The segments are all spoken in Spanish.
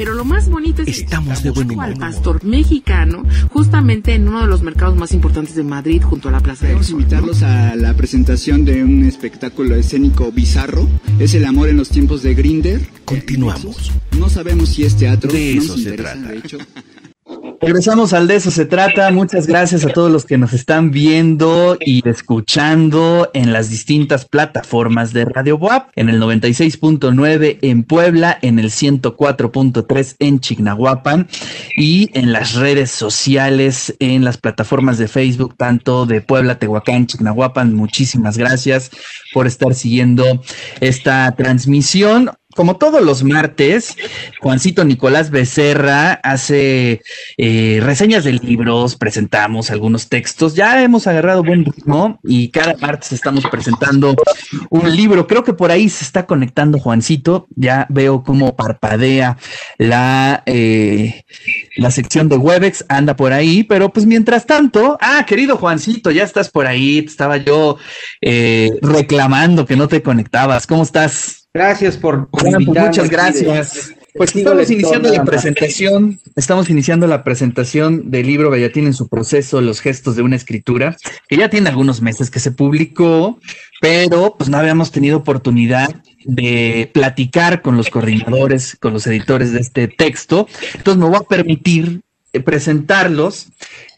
Pero lo más bonito es Estamos de buen humor. al pastor mexicano, justamente en uno de los mercados más importantes de Madrid, junto a la Plaza del Queremos Sol. invitarlos a la presentación de un espectáculo escénico bizarro. Es el amor en los tiempos de Grinder. Continuamos. No sabemos si es teatro. De no eso nos se interesa, trata. De hecho, Regresamos al de eso se trata. Muchas gracias a todos los que nos están viendo y escuchando en las distintas plataformas de Radio WAP, en el 96.9 en Puebla, en el 104.3 en Chignahuapan y en las redes sociales, en las plataformas de Facebook, tanto de Puebla, Tehuacán, Chignahuapan. Muchísimas gracias por estar siguiendo esta transmisión. Como todos los martes, Juancito Nicolás Becerra hace eh, reseñas de libros, presentamos algunos textos, ya hemos agarrado buen ritmo y cada martes estamos presentando un libro. Creo que por ahí se está conectando Juancito, ya veo cómo parpadea la, eh, la sección de Webex, anda por ahí, pero pues mientras tanto, ah, querido Juancito, ya estás por ahí, estaba yo eh, reclamando que no te conectabas, ¿cómo estás? Gracias por, Bueno, pues muchas gracias. Pues estamos iniciando la presentación, estamos iniciando la presentación del libro Bellatín en su proceso, Los gestos de una escritura, que ya tiene algunos meses que se publicó, pero pues no habíamos tenido oportunidad de platicar con los coordinadores, con los editores de este texto. Entonces me voy a permitir eh, presentarlos.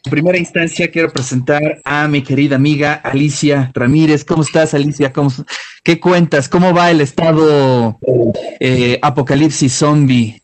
En primera instancia quiero presentar a mi querida amiga Alicia Ramírez. ¿Cómo estás, Alicia? ¿Cómo, ¿Qué cuentas? ¿Cómo va el estado eh, apocalipsis zombie?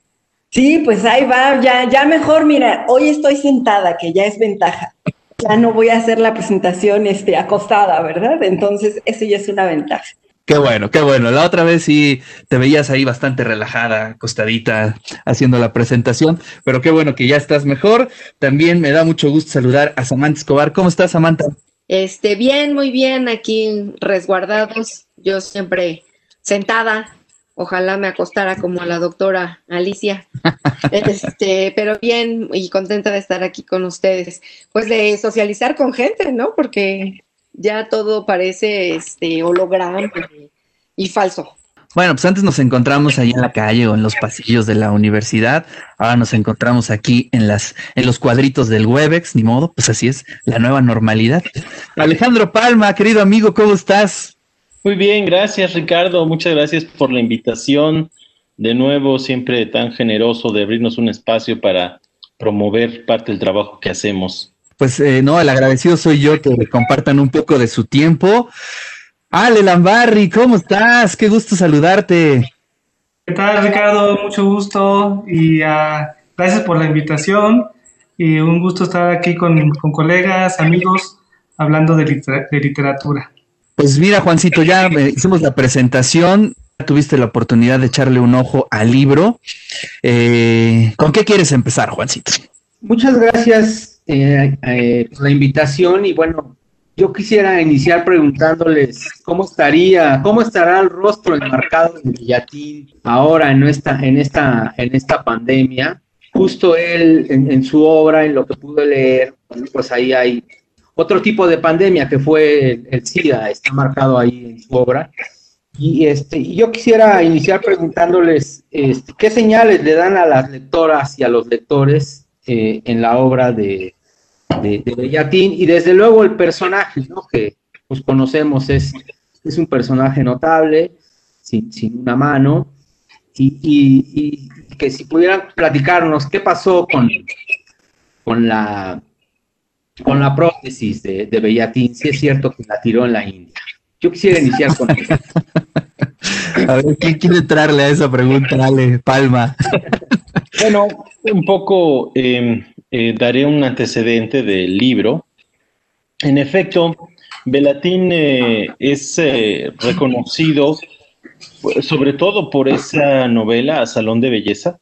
Sí, pues ahí va, ya, ya mejor, mira, hoy estoy sentada, que ya es ventaja. Ya no voy a hacer la presentación este, acostada, ¿verdad? Entonces, eso ya es una ventaja. Qué bueno, qué bueno. La otra vez sí te veías ahí bastante relajada, acostadita, haciendo la presentación, pero qué bueno que ya estás mejor. También me da mucho gusto saludar a Samantha Escobar. ¿Cómo estás, Samantha? Este, bien, muy bien, aquí resguardados. Yo siempre sentada. Ojalá me acostara como la doctora Alicia. Este, pero bien y contenta de estar aquí con ustedes. Pues de socializar con gente, ¿no? Porque ya todo parece este holograma y, y falso. Bueno, pues antes nos encontramos ahí en la calle o en los pasillos de la universidad. Ahora nos encontramos aquí en las, en los cuadritos del Webex, ni modo, pues así es la nueva normalidad. Alejandro Palma, querido amigo, ¿cómo estás? Muy bien, gracias Ricardo, muchas gracias por la invitación. De nuevo, siempre tan generoso de abrirnos un espacio para promover parte del trabajo que hacemos. Pues eh, no, el agradecido soy yo que compartan un poco de su tiempo. Ale Lambarri, ¿cómo estás? Qué gusto saludarte. ¿Qué tal, Ricardo? Mucho gusto y ah, gracias por la invitación. Y un gusto estar aquí con, con colegas, amigos, hablando de, litera- de literatura. Pues mira, Juancito, ya hicimos la presentación, tuviste la oportunidad de echarle un ojo al libro. Eh, ¿Con qué quieres empezar, Juancito? Muchas gracias eh, eh, por la invitación y bueno, yo quisiera iniciar preguntándoles cómo estaría, cómo estará el rostro enmarcado de Villatín ahora en esta, en esta, en esta pandemia. Justo él en, en su obra, en lo que pude leer, pues ahí hay otro tipo de pandemia que fue el, el SIDA, está marcado ahí en su obra. Y este, yo quisiera iniciar preguntándoles este, qué señales le dan a las lectoras y a los lectores eh, en la obra de, de, de Bellatín y desde luego el personaje, ¿no? Que pues conocemos, es, es un personaje notable, sin, sin una mano, y, y- y que si pudieran platicarnos qué pasó con, con la con la prótesis de, de Bellatín, si es cierto que la tiró en la India. Yo quisiera iniciar con eso. A ver, ¿quién quiere entrarle a esa pregunta? Ale, Palma. Bueno, un poco eh, eh, daré un antecedente del libro. En efecto, Belatín eh, es eh, reconocido pues, sobre todo por esa novela, Salón de Belleza,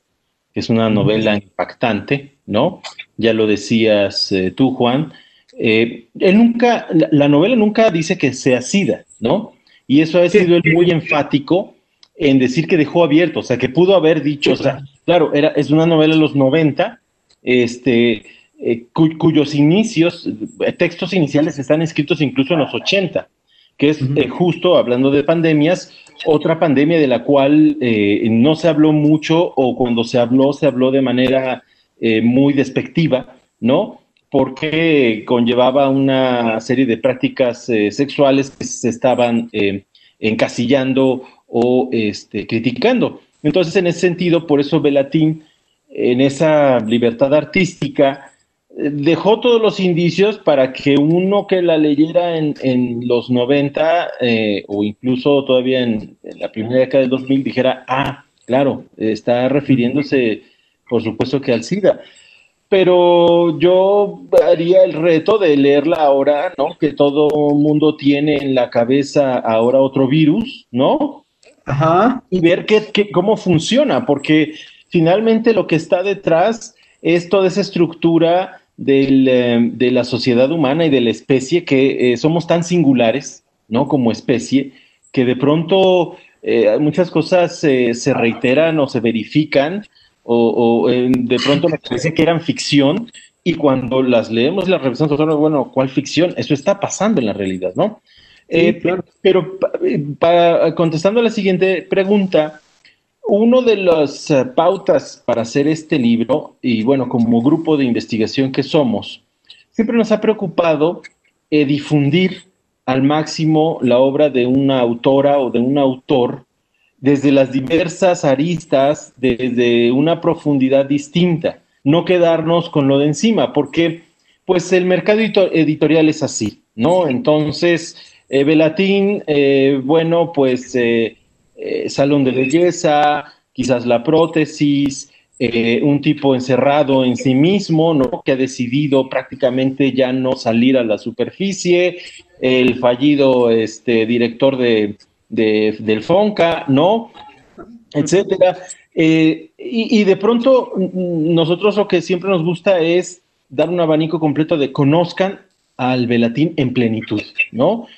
que es una novela impactante, ¿no? Ya lo decías eh, tú, Juan. Él nunca, la, la novela nunca dice que sea SIDA, ¿no? Y eso ha sido él muy enfático en decir que dejó abierto, o sea, que pudo haber dicho, o sea, claro, era, es una novela de los 90, este, eh, cu- cuyos inicios, eh, textos iniciales están escritos incluso en los 80, que es eh, justo hablando de pandemias, otra pandemia de la cual eh, no se habló mucho o cuando se habló, se habló de manera muy despectiva, ¿no? Porque conllevaba una serie de prácticas sexuales que se estaban encasillando o este, criticando. Entonces, en ese sentido, por eso Belatín, en esa libertad artística, dejó todos los indicios para que uno que la leyera en, en los 90 eh, o incluso todavía en, la primera década del 2000 dijera, ah, claro, está refiriéndose por supuesto que al SIDA. Pero yo haría el reto de leerla ahora, ¿no? Que todo mundo tiene en la cabeza ahora otro virus, ¿no? Ajá. Y ver qué, qué, cómo funciona, porque finalmente lo que está detrás es toda esa estructura del, eh, de la sociedad humana y de la especie que eh, somos tan singulares, ¿no? Como especie, que de pronto eh, muchas cosas se reiteran o se verifican o, de pronto me parece que eran ficción y cuando las leemos las revisamos, bueno, ¿cuál ficción? Eso está pasando en la realidad, ¿no? Pero para, contestando a la siguiente pregunta, uno de las eh, pautas para hacer este libro, y bueno, como grupo de investigación que somos, siempre nos ha preocupado eh, difundir al máximo la obra de una autora o de un autor desde las diversas aristas, desde una profundidad distinta, no quedarnos con lo de encima, porque pues el mercado editorial es así, ¿no? Entonces, eh, Belatín, bueno, pues eh, salón de belleza, quizás la prótesis, eh, un tipo encerrado en sí mismo, ¿no? Que ha decidido prácticamente ya no salir a la superficie, el fallido este, director de, del FONCA, ¿no? Etcétera. Eh, y, de pronto nosotros lo que siempre nos gusta es dar un abanico completo de conozcan al Velatín en plenitud, ¿no?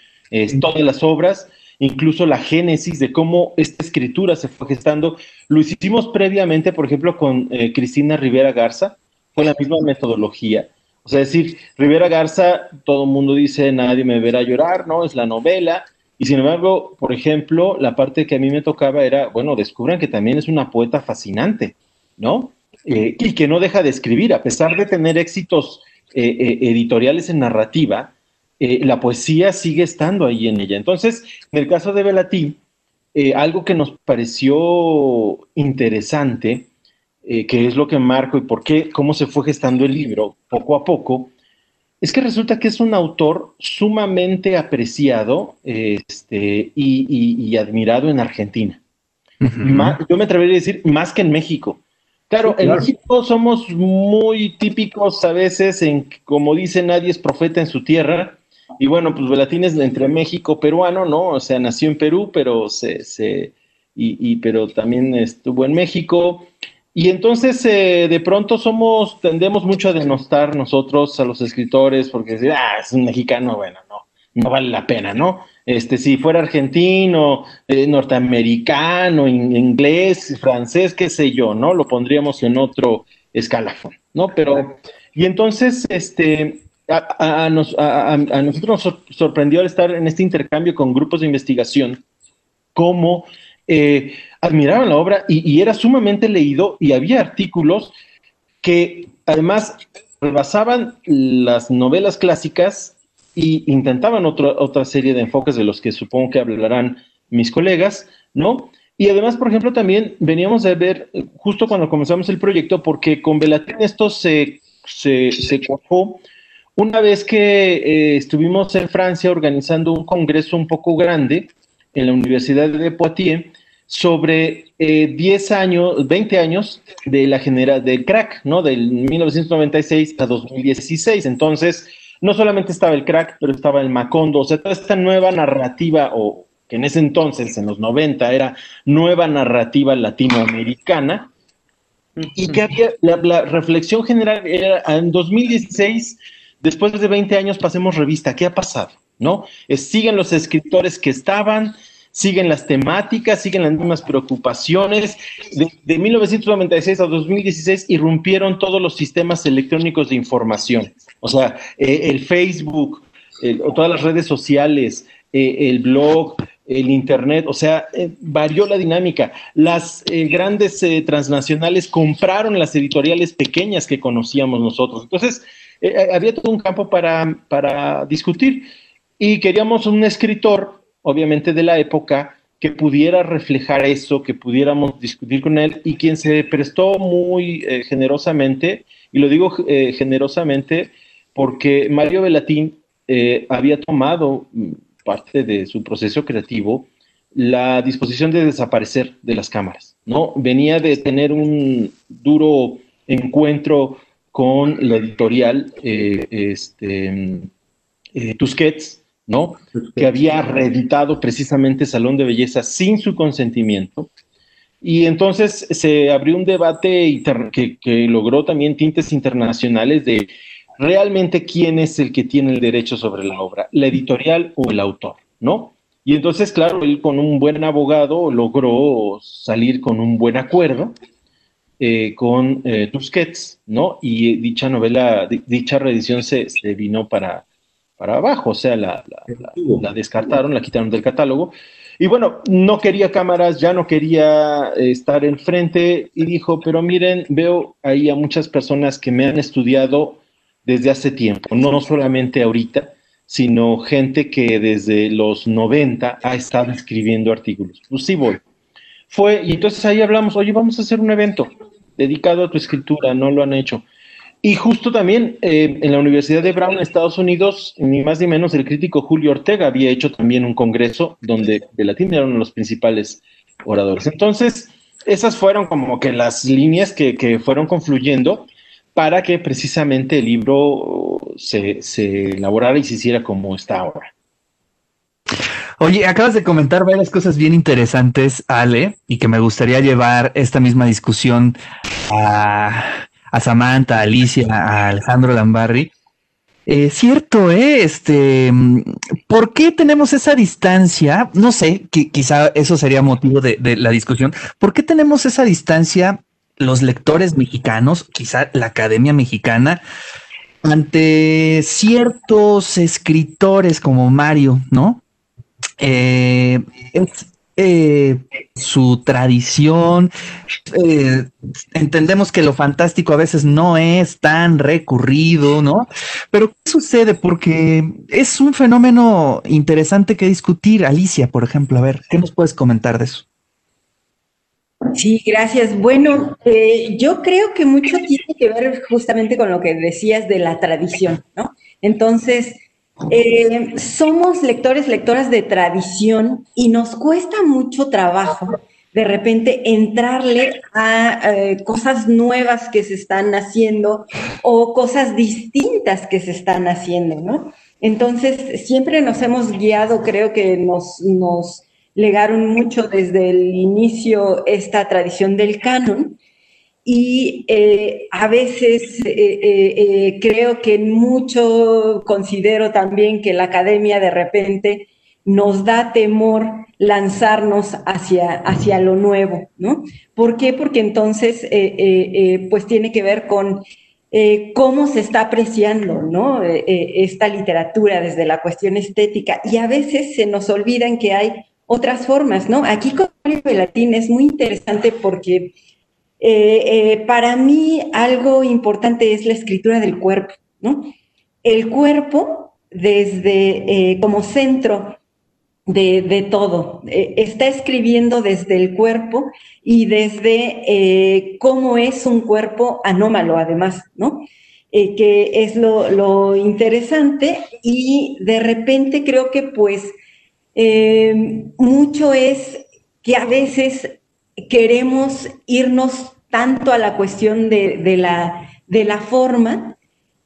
Todas las obras, incluso la génesis de cómo esta escritura se fue gestando. Lo hicimos previamente, por ejemplo, con eh, Cristina Rivera Garza, fue la misma metodología. O sea, decir, Rivera Garza, todo el mundo dice, nadie me verá llorar, ¿no? Es la novela. Y sin embargo, por ejemplo, la parte que a mí me tocaba era, bueno, descubran que también es una poeta fascinante, ¿no? Eh, y que no deja de escribir, a pesar de tener éxitos eh, editoriales en narrativa, eh, la poesía sigue estando ahí en ella. Entonces, en el caso de Belatí, eh, algo que nos pareció interesante, eh, que es lo que marco y por qué, cómo se fue gestando el libro poco a poco, es que resulta que es un autor sumamente apreciado este, y, admirado en Argentina. yo me atrevería a decir más que en México. Claro, en México somos muy típicos a veces en, como dice, nadie es profeta en su tierra, y bueno, pues Velatín es entre México peruano, ¿no? O sea, nació en Perú, pero se, se y, y pero también estuvo en México. Y entonces eh, de pronto somos, tendemos mucho a denostar nosotros a los escritores porque ah, es un mexicano, bueno, no, no vale la pena, ¿no? Este, si fuera argentino, eh, norteamericano, inglés, francés, qué sé yo, ¿no? Lo pondríamos en otro escalafón, ¿no? Pero, y entonces, este, a, nosotros nos sorprendió al estar en este intercambio con grupos de investigación, cómo eh, admiraban la obra y, era sumamente leído y había artículos que además rebasaban las novelas clásicas e intentaban otra serie de enfoques de los que supongo que hablarán mis colegas, ¿no? Y además, por ejemplo, también veníamos a ver, justo cuando comenzamos el proyecto, porque con Belatín esto se, se, se cuajó una vez que eh, estuvimos en Francia organizando un congreso un poco grande en la Universidad de Poitiers sobre 10 eh, años, 20 años de la genera del crack, ¿no? Del 1996 a 2016. Entonces, no solamente estaba el crack, pero estaba el Macondo, o sea, toda esta nueva narrativa, o que en ese entonces, en los 90, era nueva narrativa latinoamericana, y que había, la, la reflexión general era en 2016 después de 20 años pasemos revista, ¿qué ha pasado? ¿No? siguen los escritores que estaban, siguen las temáticas, siguen las mismas preocupaciones. De, 1996 a 2016 irrumpieron todos los sistemas electrónicos de información, o sea, eh, el Facebook, o todas las redes sociales, eh, el blog, el Internet, o sea, eh, varió la dinámica. Las grandes transnacionales compraron las editoriales pequeñas que conocíamos nosotros. Entonces, eh, eh, había todo un campo para, para discutir y queríamos un escritor, obviamente de la época, que pudiera reflejar eso, que pudiéramos discutir con él y quien se prestó muy eh, generosamente, y lo digo generosamente porque Mario Velatín había tomado mm, parte de su proceso creativo la disposición de desaparecer de las cámaras, ¿no? Venía de tener un duro encuentro con la editorial eh, este, eh, Tusquets, ¿no? Que había reeditado precisamente Salón de Belleza sin su consentimiento. Y entonces se abrió un debate que, que logró también tintes internacionales de realmente quién es el que tiene el derecho sobre la obra, la editorial o el autor, ¿no? Y entonces, claro, él con un buen abogado logró salir con un buen acuerdo eh, con eh, Tusquets, ¿no? Y dicha novela, di- dicha reedición se, se vino para, para abajo, o sea, la, la- la- la descartaron, la quitaron del catálogo. Y bueno, no quería cámaras, ya no quería eh, estar enfrente y dijo, pero miren, veo ahí a muchas personas que me han estudiado desde hace tiempo, no solamente ahorita, sino gente que desde los 90 ha estado escribiendo artículos. Pues sí voy. Fue, y entonces ahí hablamos, oye, vamos a hacer un evento dedicado a tu escritura, no lo han hecho. Y justo también eh, en la Universidad de Brown, Estados Unidos, ni más ni menos el crítico Julio Ortega había hecho también un congreso donde Velatín era uno de los principales oradores. Entonces, esas fueron como que las líneas que, que fueron confluyendo para que precisamente el libro se, se elaborara y se hiciera como está ahora. Oye, acabas de comentar varias cosas bien interesantes, Ale, y que me gustaría llevar esta misma discusión a, a Samantha, a Alicia, a Alejandro Lambarri. Eh, cierto, ¿eh? Este, ¿por qué tenemos esa distancia? No sé, qui- quizá eso sería motivo de la discusión. ¿Por qué tenemos esa distancia los lectores mexicanos, quizá la Academia Mexicana, ante ciertos escritores como Mario, ¿no? Eh, es eh, su tradición. eh, entendemos que lo fantástico a veces no es tan recurrido, ¿no? Pero ¿qué sucede? Porque es un fenómeno interesante que discutir. Alicia, por ejemplo, a ver, ¿qué nos puedes comentar de eso? Sí, gracias. Bueno, eh, yo creo que mucho tiene que ver justamente con lo que decías de la tradición, ¿no? Entonces, eh, somos lectores, lectoras de tradición y nos cuesta mucho trabajo de repente entrarle a eh, cosas nuevas que se están haciendo o cosas distintas que se están haciendo, ¿no? Entonces, siempre nos hemos guiado, creo que nos, nos legaron mucho desde el inicio esta tradición del canon y eh, a veces eh, eh, creo que mucho considero también que la academia de repente nos da temor lanzarnos hacia, hacia lo nuevo, ¿no? ¿Por qué? Porque entonces, pues tiene que ver con cómo se está apreciando, ¿no? Esta literatura desde la cuestión estética y a veces se nos olvidan que hay otras formas, ¿no? Aquí con Mario Velatín es muy interesante porque eh, eh, para mí algo importante es la escritura del cuerpo, ¿no? El cuerpo desde eh, como centro de, todo, está escribiendo desde el cuerpo y desde cómo es un cuerpo anómalo además, ¿no? Que es lo, lo interesante y de repente creo que pues mucho es que a veces queremos irnos tanto a la cuestión de, la, de la forma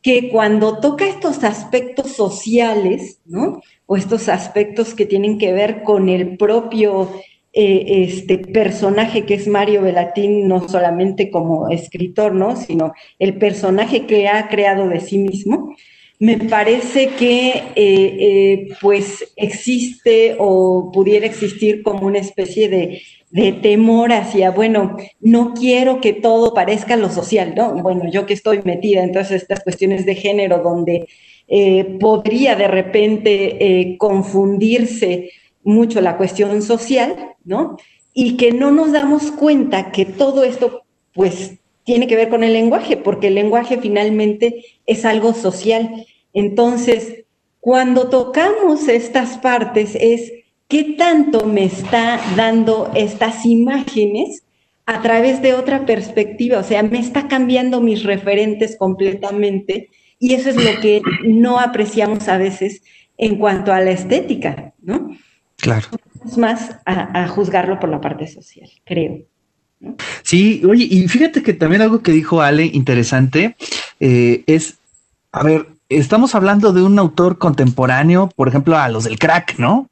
que cuando toca estos aspectos sociales, ¿no? O estos aspectos que tienen que ver con el propio eh, este personaje que es Mario Velatín, no solamente como escritor, ¿no? Sino el personaje que ha creado de sí mismo, me parece que eh, eh, pues existe o pudiera existir como una especie de, de temor hacia, bueno, no quiero que todo parezca lo social, ¿no? Bueno, yo que estoy metida en todas estas cuestiones de género donde eh, podría de repente eh, confundirse mucho la cuestión social, ¿no? Y que no nos damos cuenta que todo esto, pues, tiene que ver con el lenguaje, porque el lenguaje finalmente es algo social. Entonces, cuando tocamos estas partes es qué tanto me está dando estas imágenes a través de otra perspectiva, o sea, me está cambiando mis referentes completamente y eso es lo que no apreciamos a veces en cuanto a la estética, ¿no? Claro. Es más a, juzgarlo por la parte social, creo. Sí, oye, y fíjate que también algo que dijo Ale interesante eh, es, a ver, estamos hablando de un autor contemporáneo, por ejemplo, a los del crack, ¿no?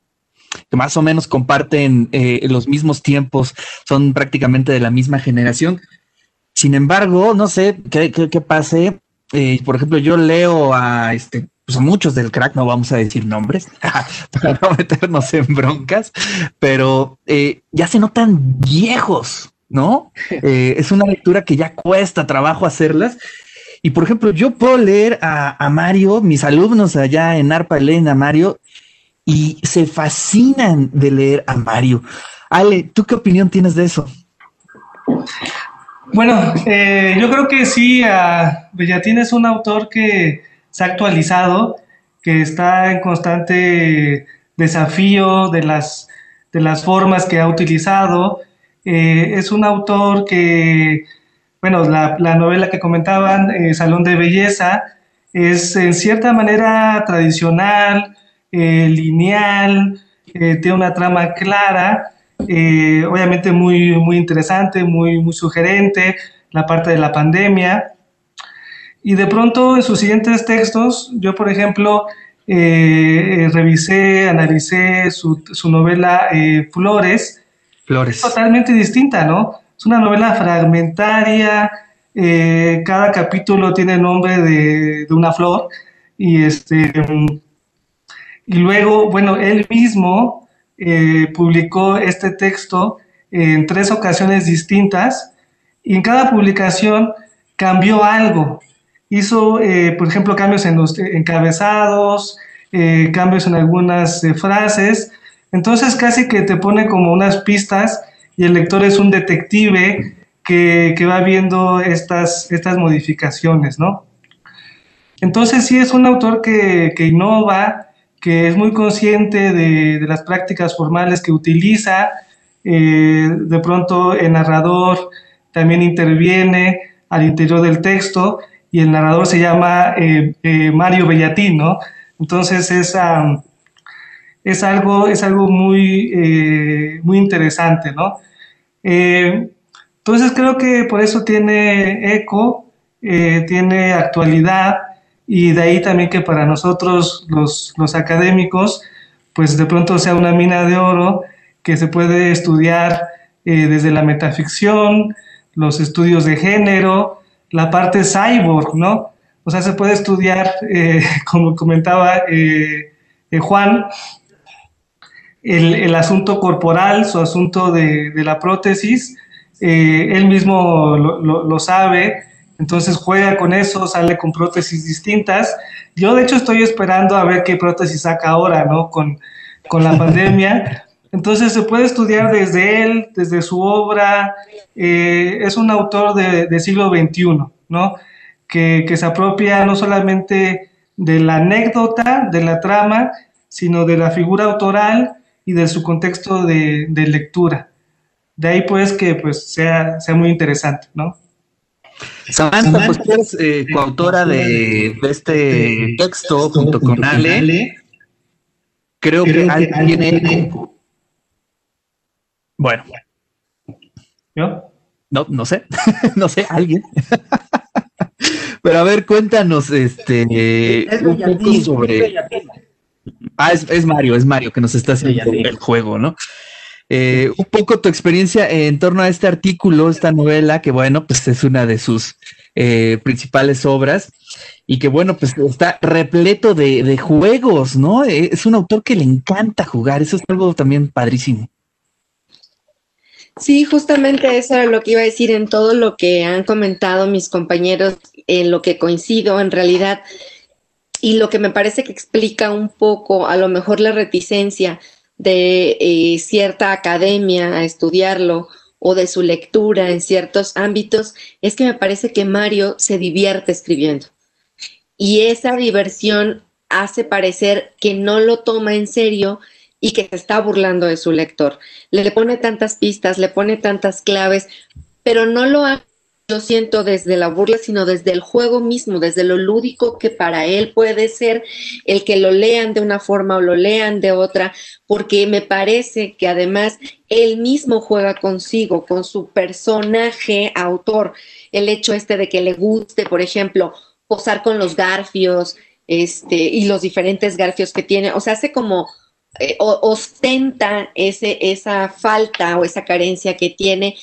Que más o menos comparten eh, los mismos tiempos, son prácticamente de la misma generación. Sin embargo, no sé qué, qué, pase. Eh, por ejemplo, yo leo a este, pues a muchos del crack, no vamos a decir nombres para no meternos en broncas, pero eh, ya se notan viejos, ¿no? es una lectura que ya cuesta trabajo hacerlas y por ejemplo, yo puedo leer a, Mario, mis alumnos allá en ARPA leen a Mario y se fascinan de leer a Mario. Ale, ¿tú qué opinión tienes de eso? Bueno, eh, yo creo que sí, Bellatín es un autor que se ha actualizado, que está en constante desafío de las, de las formas que ha utilizado. Eh, es un autor que bueno, la, novela que comentaban, eh, Salón de Belleza, es en cierta manera tradicional, eh, lineal, eh, tiene una trama clara, obviamente muy, muy interesante, muy, muy sugerente, la parte de la pandemia. Y de pronto en sus siguientes textos, yo por ejemplo, revisé, analicé su, su novela Flores. Flores. Totalmente distinta, ¿no? Es una novela fragmentaria, eh, cada capítulo tiene nombre de, una flor y este y luego, bueno, él mismo eh, publicó este texto en tres ocasiones distintas y en cada publicación cambió algo. Hizo, eh, por ejemplo, cambios en los encabezados, cambios en algunas frases. Entonces casi que te pone como unas pistas y el lector es un detective que, va viendo estas, estas modificaciones, ¿no? Entonces sí es un autor que, innova, que es muy consciente de, las prácticas formales que utiliza, eh, de pronto el narrador también interviene al interior del texto y el narrador se llama eh, eh, Mario Bellatín, ¿no? Entonces es, es, algo, es algo muy, muy interesante, ¿no? Entonces creo que por eso tiene eco, tiene actualidad y de ahí también que para nosotros los, académicos, pues de pronto sea una mina de oro que se puede estudiar eh, desde la metaficción, los estudios de género, la parte cyborg, ¿no? O sea, se puede estudiar, como comentaba Juan, el, asunto corporal, su asunto de, la prótesis, eh, él mismo lo, sabe, entonces juega con eso, sale con prótesis distintas. Yo de hecho estoy esperando a ver qué prótesis saca ahora, ¿no? Con, la pandemia. Entonces se puede estudiar desde él, desde su obra. Eh, es un autor de, siglo XXI, ¿no? Que, que se apropia no solamente de la anécdota, de la trama, sino de la figura autoral y de su contexto de, lectura. De ahí pues que pues sea, sea muy interesante, ¿no? Samantha, pues tú eres eh, coautora de, este texto junto con Ale. Creo, que, alguien tiene Bueno. ¿Yo? No, no sé. no sé, alguien. Pero a ver, cuéntanos este un poco sobre. Ah, es, Mario, es Mario que nos está haciendo el juego, ¿no? Eh, un poco tu experiencia en torno a este artículo, esta novela, que bueno, pues es una de sus eh, principales obras y que bueno, pues está repleto de, juegos, ¿no? Eh, es un autor que le encanta jugar, eso es algo también padrísimo. Sí, justamente eso era lo que iba a decir en todo lo que han comentado mis compañeros, en lo que coincido en realidad, y lo que me parece que explica un poco a lo mejor la reticencia de eh, cierta academia a estudiarlo o de su lectura en ciertos ámbitos, es que me parece que Mario se divierte escribiendo. Y esa diversión hace parecer que no lo toma en serio y que se está burlando de su lector. Le, pone tantas pistas, le pone tantas claves, pero no lo hace, yo siento, desde la burla, sino desde el juego mismo, desde lo lúdico que para él puede ser el que lo lean de una forma o lo lean de otra, porque me parece que además él mismo juega consigo, con su personaje autor. El hecho este de que le guste, por ejemplo, posar con los garfios, este, y los diferentes garfios que tiene, o sea, hace como eh, ostenta ese, esa falta o esa carencia que tiene,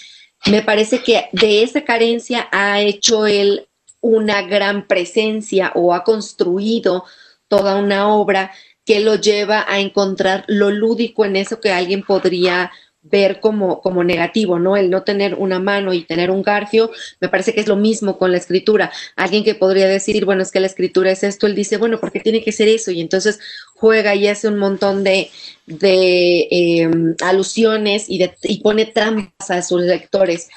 me parece que de esa carencia ha hecho él una gran presencia o ha construido toda una obra que lo lleva a encontrar lo lúdico en eso que alguien podría ver como, como negativo, ¿no? El no tener una mano y tener un garfio, me parece que es lo mismo con la escritura. Alguien que podría decir, bueno, es que la escritura es esto, él dice, bueno, porque tiene que ser eso? Y entonces juega y hace un montón de, de em, alusiones y, de, y pone trampas a sus lectores.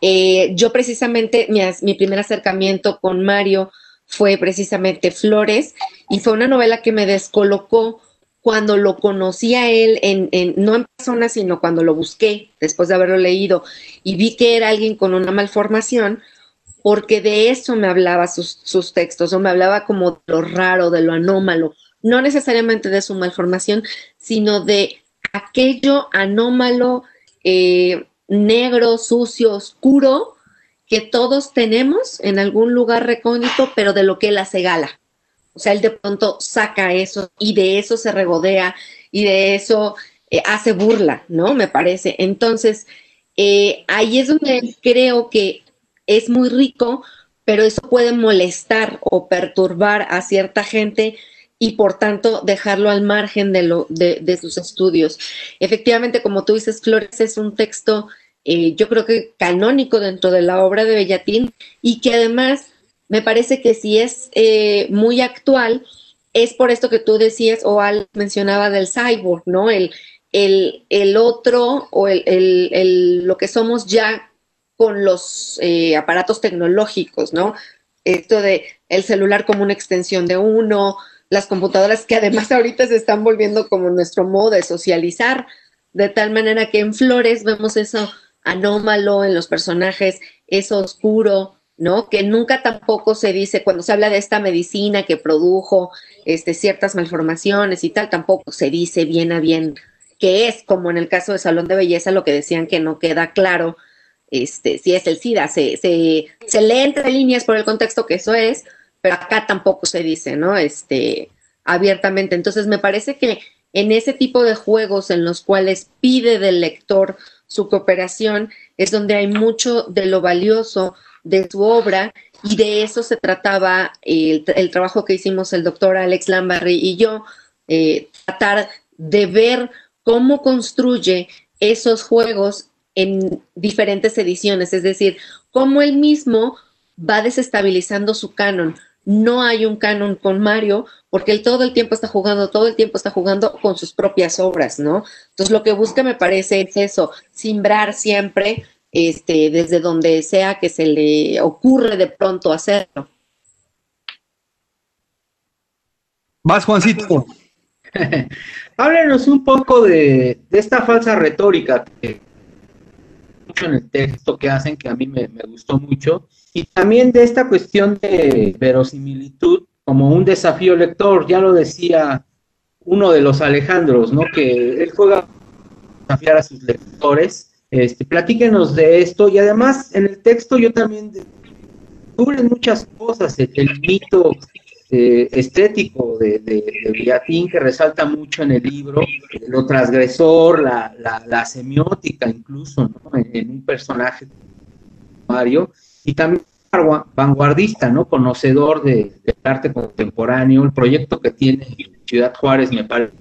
Eh, yo precisamente, mi, mi primer acercamiento con Mario fue precisamente Flores y fue una novela que me descolocó cuando lo conocí a él, en, no en persona, sino cuando lo busqué después de haberlo leído y vi que era alguien con una malformación, porque de eso me hablaba sus, textos, o me hablaba como de lo raro, de lo anómalo, no necesariamente de su malformación, sino de aquello anómalo, eh, negro, sucio, oscuro, que todos tenemos en algún lugar recóndito, pero de lo que él hace gala. O sea, él de pronto saca eso y de eso se regodea y de eso eh, hace burla, ¿no? Me parece. Entonces, eh, ahí es donde creo que es muy rico, pero eso puede molestar o perturbar a cierta gente y por tanto dejarlo al margen de, lo, de, sus estudios. Efectivamente, como tú dices, Flores es un texto, eh, yo creo que canónico dentro de la obra de Bellatín y que además me parece que si es eh, muy actual, es por esto que tú decías o Al mencionaba del cyborg, ¿no? El, el, el otro o el, el, lo que somos ya con los eh, aparatos tecnológicos, ¿no? Esto de el celular como una extensión de uno, las computadoras que además ahorita se están volviendo como nuestro modo de socializar, de tal manera que en Flores vemos eso anómalo en los personajes, eso oscuro, ¿no? Que nunca tampoco se dice, cuando se habla de esta medicina que produjo este, ciertas malformaciones y tal, tampoco se dice bien a bien qué es, como en el caso de Salón de Belleza, lo que decían que no queda claro este, si es el SIDA, se, se, se lee entre líneas por el contexto que eso es, pero acá tampoco se dice, ¿no? Este, abiertamente. Entonces, me parece que en ese tipo de juegos en los cuales pide del lector su cooperación, es donde hay mucho de lo valioso de su obra y de eso se trataba el, trabajo que hicimos el doctor Alex Lambarry y yo, eh, tratar de ver cómo construye esos juegos en diferentes ediciones, es decir, cómo él mismo va desestabilizando su canon. No hay un canon con Mario porque él todo el tiempo está jugando, todo el tiempo está jugando con sus propias obras, ¿no? Entonces lo que busca me parece es eso, simbrar siempre este, desde donde sea que se le ocurre de pronto hacerlo. Vas, Juancito. Háblenos un poco de, esta falsa retórica que mucho en el texto que hacen, que a mí me, me gustó mucho, y también de esta cuestión de verosimilitud como un desafío lector, ya lo decía uno de los Alejandros, ¿no? Que él juega a desafiar a sus lectores este, platíquenos de esto y además en el texto yo también cubren muchas cosas, el, mito eh, estético de, de, que resalta mucho en el libro, lo transgresor, la, la, semiótica incluso en, un personaje Mario y también vanguardista, ¿no? Conocedor de, del arte contemporáneo, el proyecto que tiene Ciudad Juárez me parece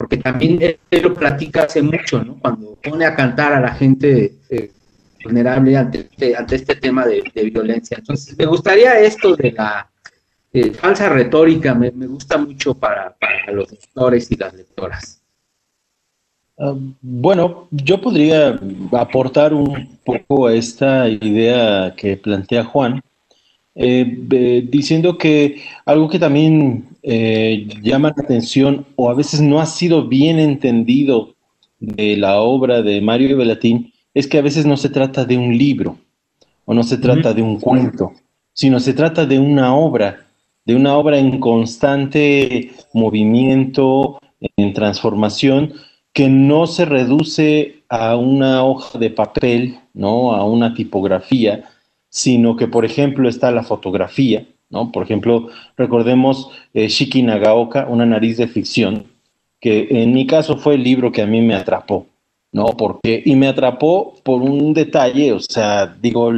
porque también él, lo platica hace mucho, ¿no? Cuando pone a cantar a la gente eh, vulnerable ante, este, ante este tema de, violencia. Entonces, me gustaría esto de la eh, falsa retórica, me, gusta mucho para, los lectores y las lectoras. Ah, bueno, yo podría aportar un poco a esta idea que plantea Juan, eh, diciendo que algo que también eh, llama la atención o a veces no ha sido bien entendido de la obra de Mario Velatín es que a veces no se trata de un libro o no se trata de un cuento, sino se trata de una obra, de una obra en constante movimiento, en transformación, que no se reduce a una hoja de papel, ¿no? a una tipografía, sino que, por ejemplo, está la fotografía, ¿no? Por ejemplo, recordemos eh, Shiki Nagaoka, Una nariz de ficción, que en mi caso fue el libro que a mí me atrapó, ¿no? Porque, y me atrapó por un detalle, o sea, digo,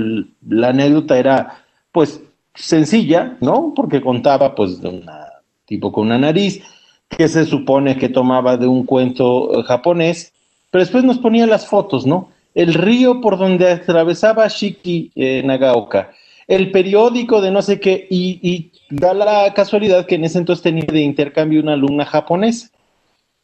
la anécdota era, pues, sencilla, ¿no? Porque contaba, pues, de un tipo con una nariz, que se supone que tomaba de un cuento eh, japonés, pero después nos ponía las fotos, ¿no? El río por donde atravesaba Shiki eh, Nagaoka, el periódico de no sé qué, y, da la casualidad que en ese entonces tenía de intercambio una alumna japonesa.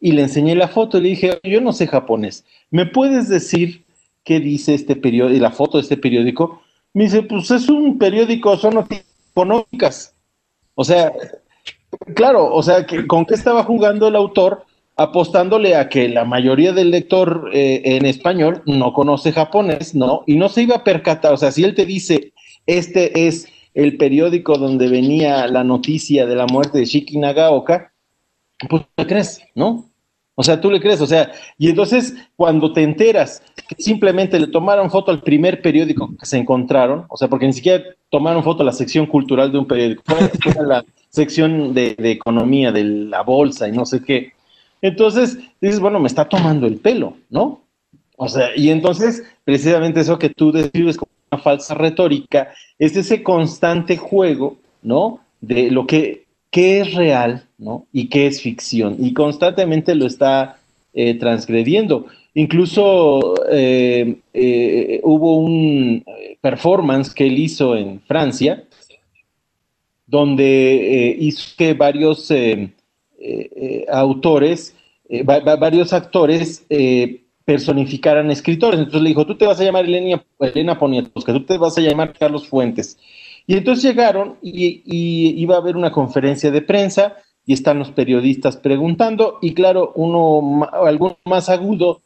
Y le enseñé la foto y le dije, yo no sé japonés, ¿me puedes decir qué dice este periódico, la foto de este periódico? Me dice, pues es un periódico, son noticias económicas. O sea, claro, o sea, que, ¿con qué estaba jugando el autor? Apostándole a que la mayoría del lector eh, en español no conoce japonés, ¿no? Y no se iba a percatar, o sea, si él te dice, este es el periódico donde venía la noticia de la muerte de Shiki Nagaoka, pues le crees, ¿no? O sea, tú le crees, o sea, y entonces cuando te enteras que simplemente le tomaron foto al primer periódico que se encontraron, o sea, porque ni siquiera tomaron foto a la sección cultural de un periódico, fue la sección de, de economía, de la bolsa y no sé qué. Entonces dices, bueno, me está tomando el pelo, ¿no? O sea, y entonces precisamente eso que tú describes como una falsa retórica, es ese constante juego, ¿no? De lo que, es real, ¿no? Y qué es ficción. Y constantemente lo está eh, transgrediendo. Incluso eh, eh, hubo un performance que él hizo en Francia, donde hizo que varios autores, varios actores personificaran escritores. Entonces le dijo, tú te vas a llamar Elena, Elena Poniatowska, tú te vas a llamar Carlos Fuentes. Y entonces llegaron y, iba a haber una conferencia de prensa y están los periodistas preguntando y claro, uno, alguno más agudo,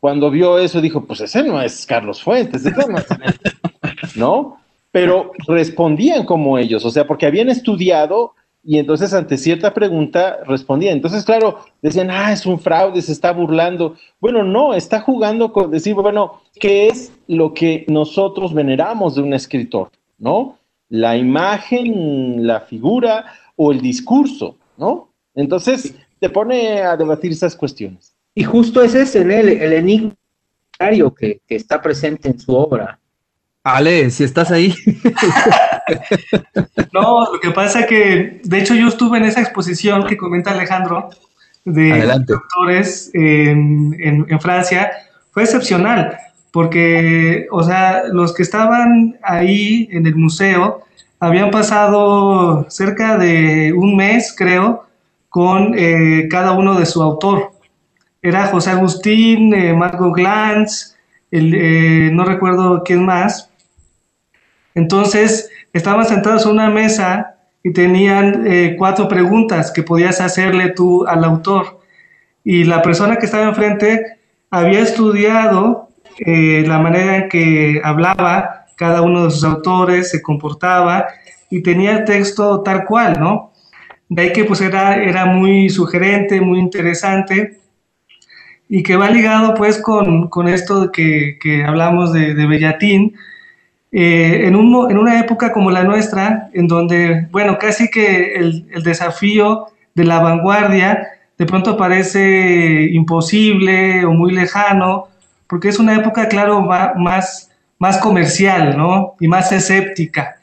cuando vio eso dijo, pues ese no es Carlos Fuentes, ese no es... ¿no? Pero respondían como ellos, o sea, porque habían estudiado y entonces ante cierta pregunta respondía. Entonces, claro, decían, ah, es un fraude, se está burlando. Bueno, no, está jugando con decir, bueno, ¿qué es lo que nosotros veneramos de un escritor? ¿No? La imagen, la figura o el discurso, ¿no? Entonces, te pone a debatir esas cuestiones. Y justo ese es el, el enigma que, que está presente en su obra. Ale, si estás ahí. no, lo que pasa es que, de hecho, yo estuve en esa exposición que comenta Alejandro de doctores en, en, Francia. Fue excepcional, porque, o sea, los que estaban ahí en el museo habían pasado cerca de un mes, creo, con eh, cada uno de su autor. Era José Agustín, eh, Margot Glantz, el, eh, no recuerdo quién más, entonces, estaban sentados en una mesa y tenían eh, cuatro preguntas que podías hacerle tú al autor. Y la persona que estaba enfrente había estudiado eh, la manera en que hablaba cada uno de sus autores, se comportaba y tenía el texto tal cual, ¿no? De ahí que pues era, era muy sugerente, muy interesante y que va ligado pues con, con esto que, que hablamos de, de Bellatín, eh, en, un, en, una época como la nuestra, en donde, bueno, casi que el, el, desafío de la vanguardia de pronto parece imposible o muy lejano, porque es una época, claro, más, más comercial, ¿no? Y más escéptica.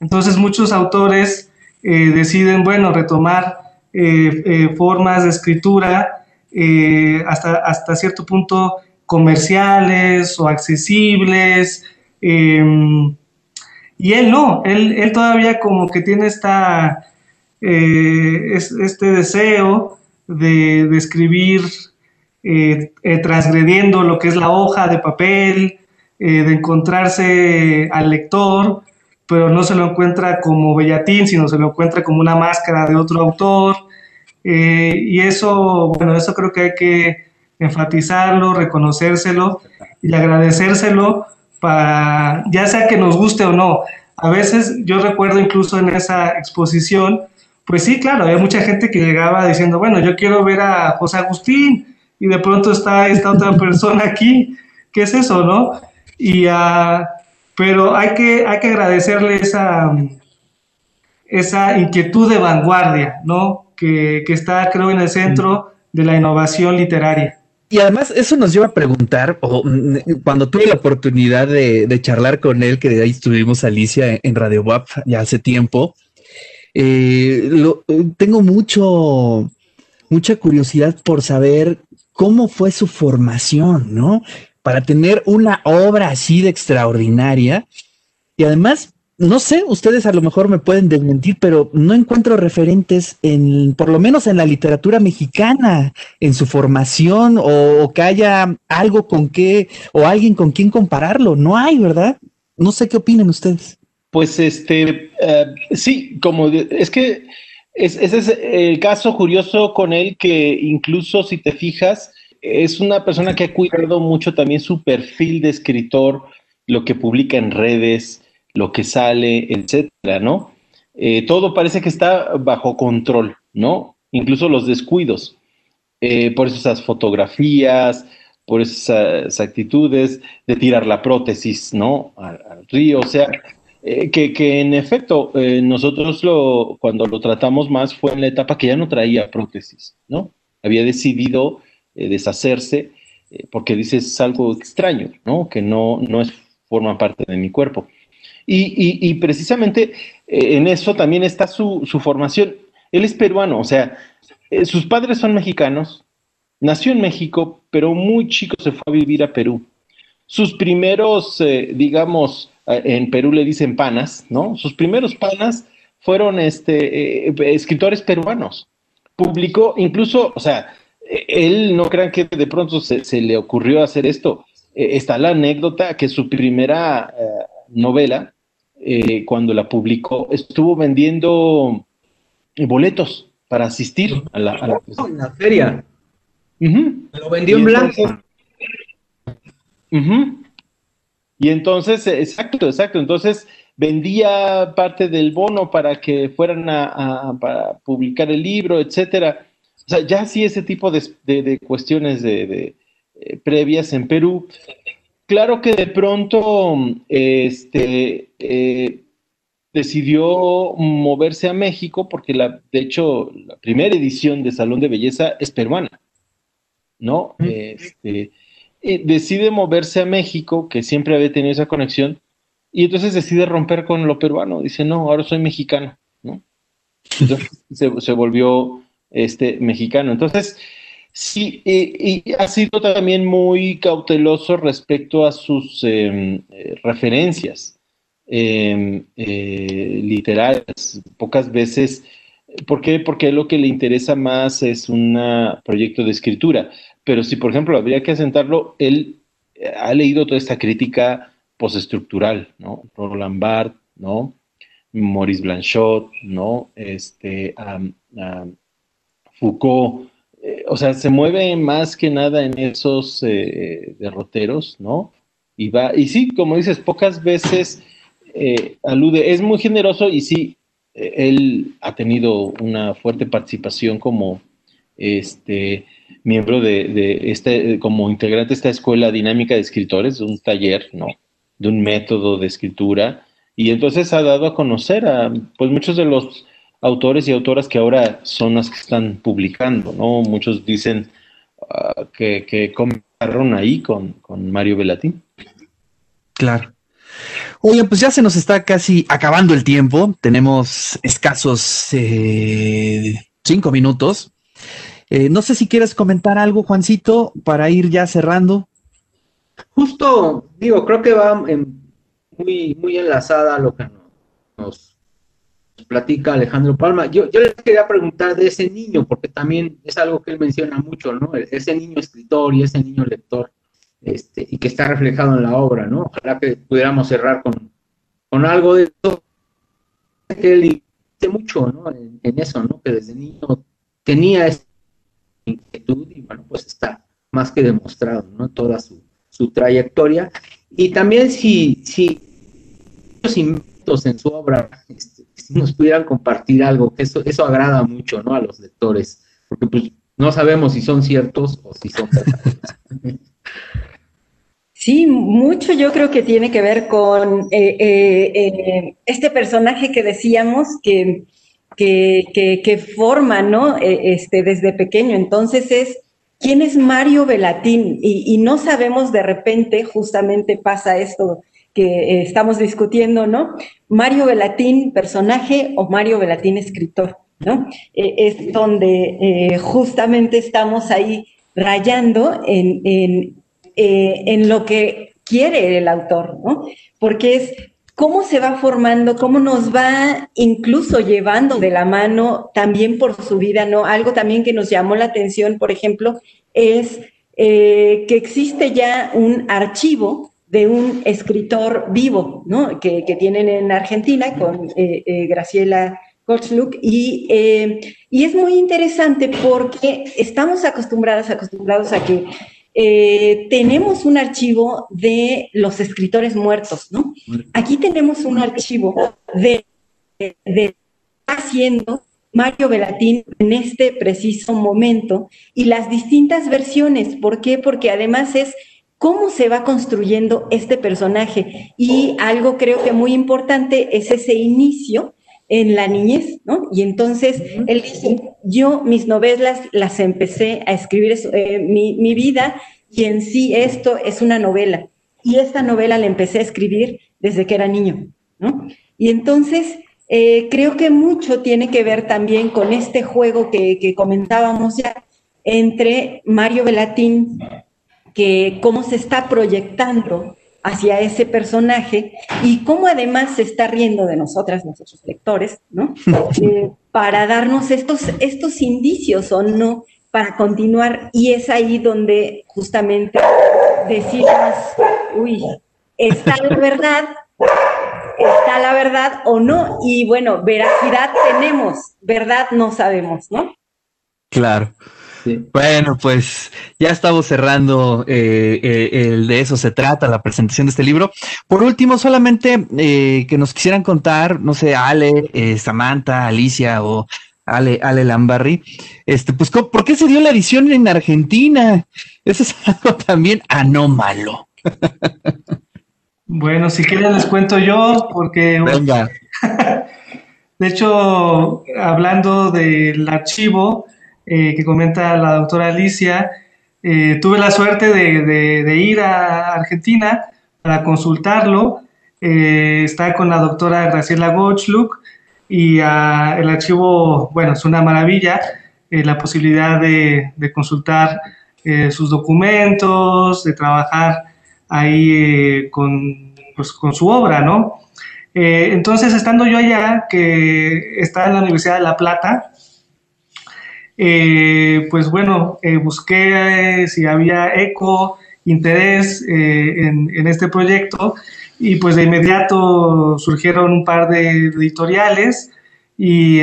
Entonces muchos autores eh, deciden, bueno, retomar eh, formas de escritura hasta, hasta cierto punto comerciales o accesibles. Em, y él no, él, él, todavía como que tiene esta, eh, este deseo de, escribir eh, transgrediendo lo que es la hoja de papel, de encontrarse al lector, pero no se lo encuentra como Bellatín, sino se lo encuentra como una máscara de otro autor. Eh, y eso, bueno, eso creo que hay que enfatizarlo, reconocérselo y agradecérselo para, ya sea que nos guste o no. A veces yo recuerdo incluso en esa exposición, pues sí, claro, había mucha gente que llegaba diciendo, bueno, yo quiero ver a José Agustín y de pronto está esta otra persona aquí, ¿qué es eso, no? Y a pero hay que, hay que agradecerle esa, esa inquietud de vanguardia, ¿no? Que, está, creo, en el centro de la innovación literaria. Y además eso nos lleva a preguntar, o, mm, cuando tuve la oportunidad de, charlar con él, que de ahí estuvimos Alicia en Radio WAP ya hace tiempo, eh, tengo mucho, mucha curiosidad por saber cómo fue su formación, ¿no? para tener una obra así de extraordinaria. Y además, no sé, ustedes a lo mejor me pueden desmentir, pero no encuentro referentes en, por lo menos en la literatura mexicana, en su formación, o, que haya algo con qué, o alguien con quien compararlo. No hay, ¿verdad? No sé qué opinan ustedes. Pues este, eh, sí, como es que ese es el caso curioso con él que incluso si te fijas, es una persona que ha cuidado mucho también su perfil de escritor, lo que publica en redes, lo que sale, etcétera, ¿no? Eh, todo parece que está bajo control, ¿no? Incluso los descuidos. Eh, por esas fotografías, por esas actitudes de tirar la prótesis, ¿no? Al, río, o sea, eh, que, que, en efecto nosotros lo, cuando lo tratamos más fue en la etapa que ya no traía prótesis, ¿no? Había decidido eh, deshacerse, eh, porque dices es algo extraño, ¿no? Que no, no es, forma parte de mi cuerpo. Y, precisamente eh, en eso también está su, formación. Él es peruano, o sea, sus padres son mexicanos, nació en México, pero muy chico se fue a vivir a Perú. Sus primeros, digamos, en Perú le dicen panas, ¿no? Sus primeros panas fueron este, escritores peruanos. Publicó incluso, o sea, él no crean que de pronto se, le ocurrió hacer esto. Eh, está la anécdota que su primera eh, novela, eh, cuando la publicó, estuvo vendiendo boletos para asistir a la, a feria. Lo vendió en blanco. Y entonces, exacto, exacto. Entonces vendía parte del bono para que fueran a, a publicar el libro, etcétera. O sea, ya sí ese tipo de, cuestiones de, eh, previas en Perú. Claro que de pronto este, eh, decidió moverse a México porque la, de hecho la primera edición de Salón de Belleza es peruana, ¿no? Este, eh, decide moverse a México, que siempre había tenido esa conexión, y entonces decide romper con lo peruano. Dice, no, ahora soy mexicano, ¿no? Entonces se volvió este, mexicano. Entonces, sí, y, ha sido también muy cauteloso respecto a sus em, eh, referencias em, eh, literarias. Pocas veces, ¿por qué? Porque lo que le interesa más es un proyecto de escritura. Pero si, por ejemplo, habría que asentarlo, él eh, ha leído toda esta crítica postestructural, ¿no? Roland Barthes, ¿no? Maurice Blanchot, ¿no? Este, Foucault, eh, o sea, se mueve más que nada en esos eh, derroteros, ¿no? Y va, y sí, como dices, pocas veces eh, alude, es muy generoso y sí, él ha tenido una fuerte participación como este miembro de, de este, como integrante de esta escuela dinámica de escritores, de un taller, ¿no? De un método de escritura, y entonces ha dado a conocer a pues muchos de los autores y autoras que ahora son las que están publicando, ¿no? Muchos dicen uh, que, que comenzaron ahí con, Mario Velatín. Claro. Oye, pues ya se nos está casi acabando el tiempo. Tenemos escasos eh, cinco minutos. Eh, no sé si quieres comentar algo, Juancito, para ir ya cerrando. Justo, digo, creo que va muy, muy enlazada a lo que nos, platica Alejandro Palma. Yo, yo les quería preguntar de ese niño, porque también es algo que él menciona mucho, ¿no? Ese niño escritor y ese niño lector, este, y que está reflejado en la obra, ¿no? Ojalá que pudiéramos cerrar con, con algo de eso que él mucho, ¿no? En, eso, ¿no? Que desde niño tenía esa inquietud y, bueno, pues está más que demostrado, ¿no? Toda su, su trayectoria. Y también si, si los inventos en su obra este, nos pudieran compartir algo, que eso, eso agrada mucho ¿no? a los lectores, porque pues no sabemos si son ciertos o si son verdaderos. Sí, mucho yo creo que tiene que ver con eh, eh, eh, este personaje que decíamos que, que, que, forma, ¿no? este, desde pequeño. Entonces es ¿Quién es Mario Velatín? Y, no sabemos de repente, justamente pasa esto que eh, estamos discutiendo, ¿no? Mario Velatín, personaje o Mario Velatín, escritor, ¿no? Eh, es donde eh, justamente estamos ahí rayando en, en lo que quiere el autor, ¿no? Porque es cómo se va formando, cómo nos va incluso llevando de la mano también por su vida, ¿no? Algo también que nos llamó la atención, por ejemplo, es eh, que existe ya un archivo de un escritor vivo, ¿no? Que, tienen en Argentina con eh, eh, Graciela Kochluck y, y es muy interesante porque estamos acostumbradas, acostumbrados a que eh, tenemos un archivo de los escritores muertos, ¿no? Aquí tenemos un archivo de, de, haciendo Mario Velatín en este preciso momento y las distintas versiones. ¿Por qué? Porque además es cómo se va construyendo este personaje. Y algo creo que muy importante es ese inicio en la niñez, ¿no? Y entonces él dice, yo mis novelas las empecé a escribir, eh, mi, mi, vida y en sí esto es una novela. Y esta novela la empecé a escribir desde que era niño, ¿no? Y entonces eh, creo que mucho tiene que ver también con este juego que, que comentábamos ya entre Mario Velatín, que cómo se está proyectando hacia ese personaje y cómo además se está riendo de nosotras, nosotros lectores, ¿no? Eh, para darnos estos, estos indicios o no, para continuar. Y es ahí donde justamente decimos, uy, ¿está la verdad? ¿Está la verdad o no? Y bueno, veracidad tenemos, verdad no sabemos, ¿no? Claro. Bueno, pues ya estamos cerrando eh, eh, el de eso se trata, la presentación de este libro. Por último, solamente eh, que nos quisieran contar, no sé, Ale, Samantha, Alicia o Ale, Ale Lambarri, este, pues, ¿por qué se dio la edición en Argentina? Eso es algo también anómalo. Bueno, si quieren les cuento yo, porque... Venga. De hecho, hablando del archivo, eh, que comenta la doctora Alicia, eh, tuve la suerte de, ir a Argentina para consultarlo. Eh, está con la doctora Graciela Gottschluck y ah, el archivo, bueno, es una maravilla, la posibilidad de, consultar sus documentos, de trabajar ahí con, pues, con su obra, ¿no? entonces, estando yo allá, que está en la Universidad de La Plata, eh, pues bueno, eh, busqué eh, si había eco, interés en, este proyecto y pues de inmediato surgieron un par de editoriales y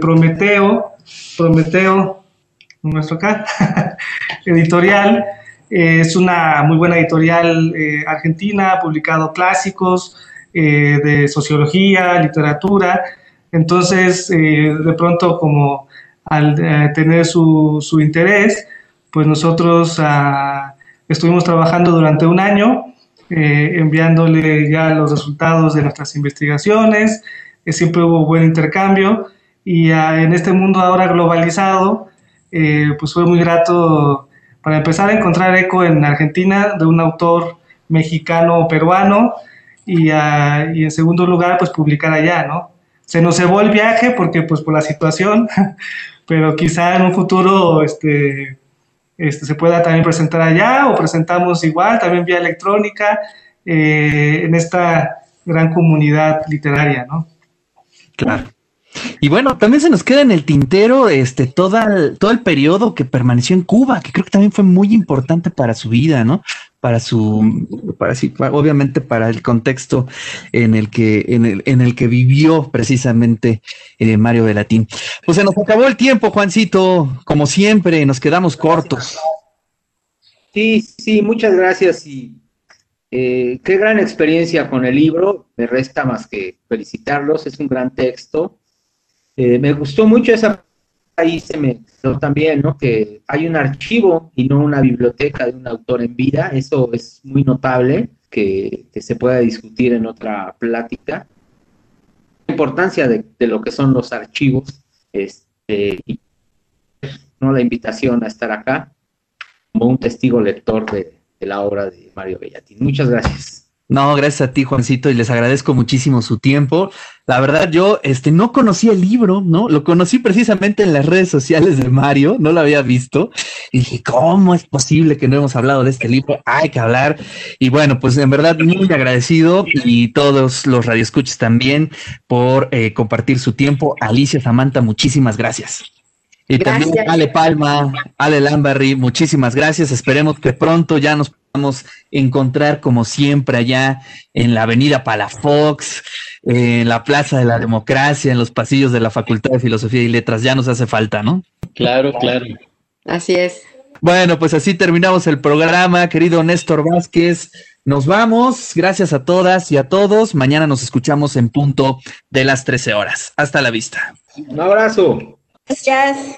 Prometeo, Prometeo, nuestro acá, editorial, es una muy buena editorial argentina, ha publicado clásicos de sociología, literatura, entonces de pronto como al eh, tener su, su, interés, pues nosotros ah, estuvimos trabajando durante un año, eh, enviándole ya los resultados de nuestras investigaciones, eh, siempre hubo buen intercambio y ah, en este mundo ahora globalizado, pues fue muy grato para empezar a encontrar eco en Argentina de un autor mexicano peruano y, ah, y en segundo lugar, pues publicar allá, ¿no? Se nos cebó el viaje porque pues por la situación, pero quizá en un futuro este, este, se pueda también presentar allá o presentamos igual, también vía electrónica, eh, en esta gran comunidad literaria, ¿no? Claro. Y bueno, también se nos queda en el tintero este toda el, todo el periodo que permaneció en Cuba, que creo que también fue muy importante para su vida, ¿no? Para su, para obviamente para el contexto en el que, en el, en el que vivió precisamente eh, Mario Velatín. Pues se nos acabó el tiempo, Juancito, como siempre, nos quedamos cortos. Sí, sí, muchas gracias y eh, qué gran experiencia con el libro. Me resta más que felicitarlos, es un gran texto. Eh, me gustó mucho esa ahí se me quedó también, ¿no? Que hay un archivo y no una biblioteca de un autor en vida. Eso es muy notable que, se pueda discutir en otra plática. La importancia de, lo que son los archivos, este, y ¿no? la invitación a estar acá como un testigo lector de, de la obra de Mario Bellatín. Muchas gracias. No, gracias a ti, Juancito, y les agradezco muchísimo su tiempo. La verdad, yo este, no conocí el libro, ¿no? Lo conocí precisamente en las redes sociales de Mario, no lo había visto. Y dije, ¿cómo es posible que no hemos hablado de este libro? Hay que hablar. Y bueno, pues en verdad, muy agradecido y todos los radioescuchas también por eh, compartir su tiempo. Alicia Samantha, muchísimas gracias. Y también Ale Palma, Ale Lambarri, muchísimas gracias. Esperemos que pronto ya nos podamos encontrar como siempre allá en la avenida Palafox, en la Plaza de la Democracia, en los pasillos de la Facultad de Filosofía y Letras. Ya nos hace falta, ¿no? Claro, claro. Así es. Bueno, pues así terminamos el programa, querido Néstor Vázquez. Nos vamos. Gracias a todas y a todos. Mañana nos escuchamos en punto de las 13 horas. Hasta la vista. Un abrazo. Gracias.